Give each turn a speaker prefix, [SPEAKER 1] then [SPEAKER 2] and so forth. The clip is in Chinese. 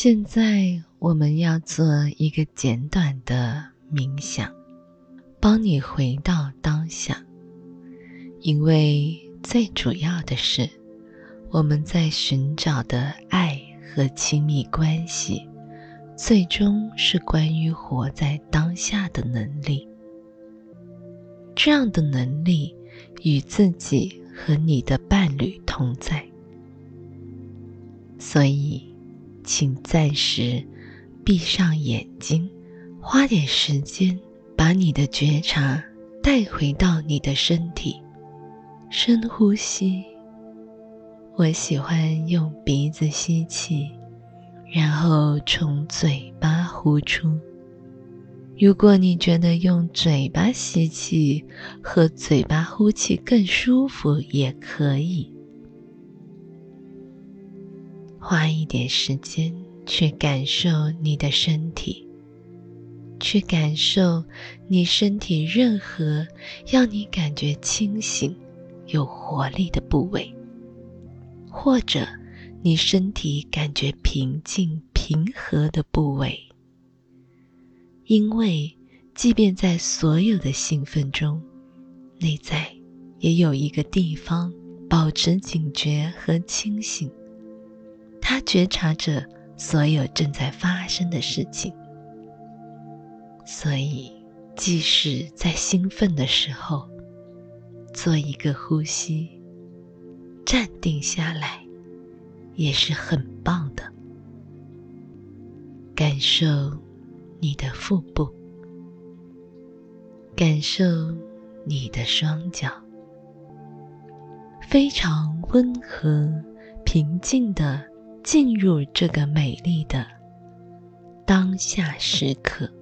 [SPEAKER 1] 现在我们要做一个简短的冥想，帮你回到当下。因为最主要的是，我们在寻找的爱和亲密关系，最终是关于活在当下的能力。这样的能力与自己和你的伴侣同在，所以。请暂时闭上眼睛，花点时间把你的觉察带回到你的身体。深呼吸，我喜欢用鼻子吸气，然后从嘴巴呼出。如果你觉得用嘴巴吸气和嘴巴呼气更舒服，也可以。花一点时间去感受你的身体，去感受你身体任何让你感觉清醒、有活力的部位，或者你身体感觉平静、平和的部位。因为，即便在所有的兴奋中，内在也有一个地方保持警觉和清醒。他觉察着所有正在发生的事情，所以即使在兴奋的时候，做一个呼吸，站定下来，也是很棒的。感受你的腹部，感受你的双脚，非常温和、平静的。进入这个美丽的当下时刻。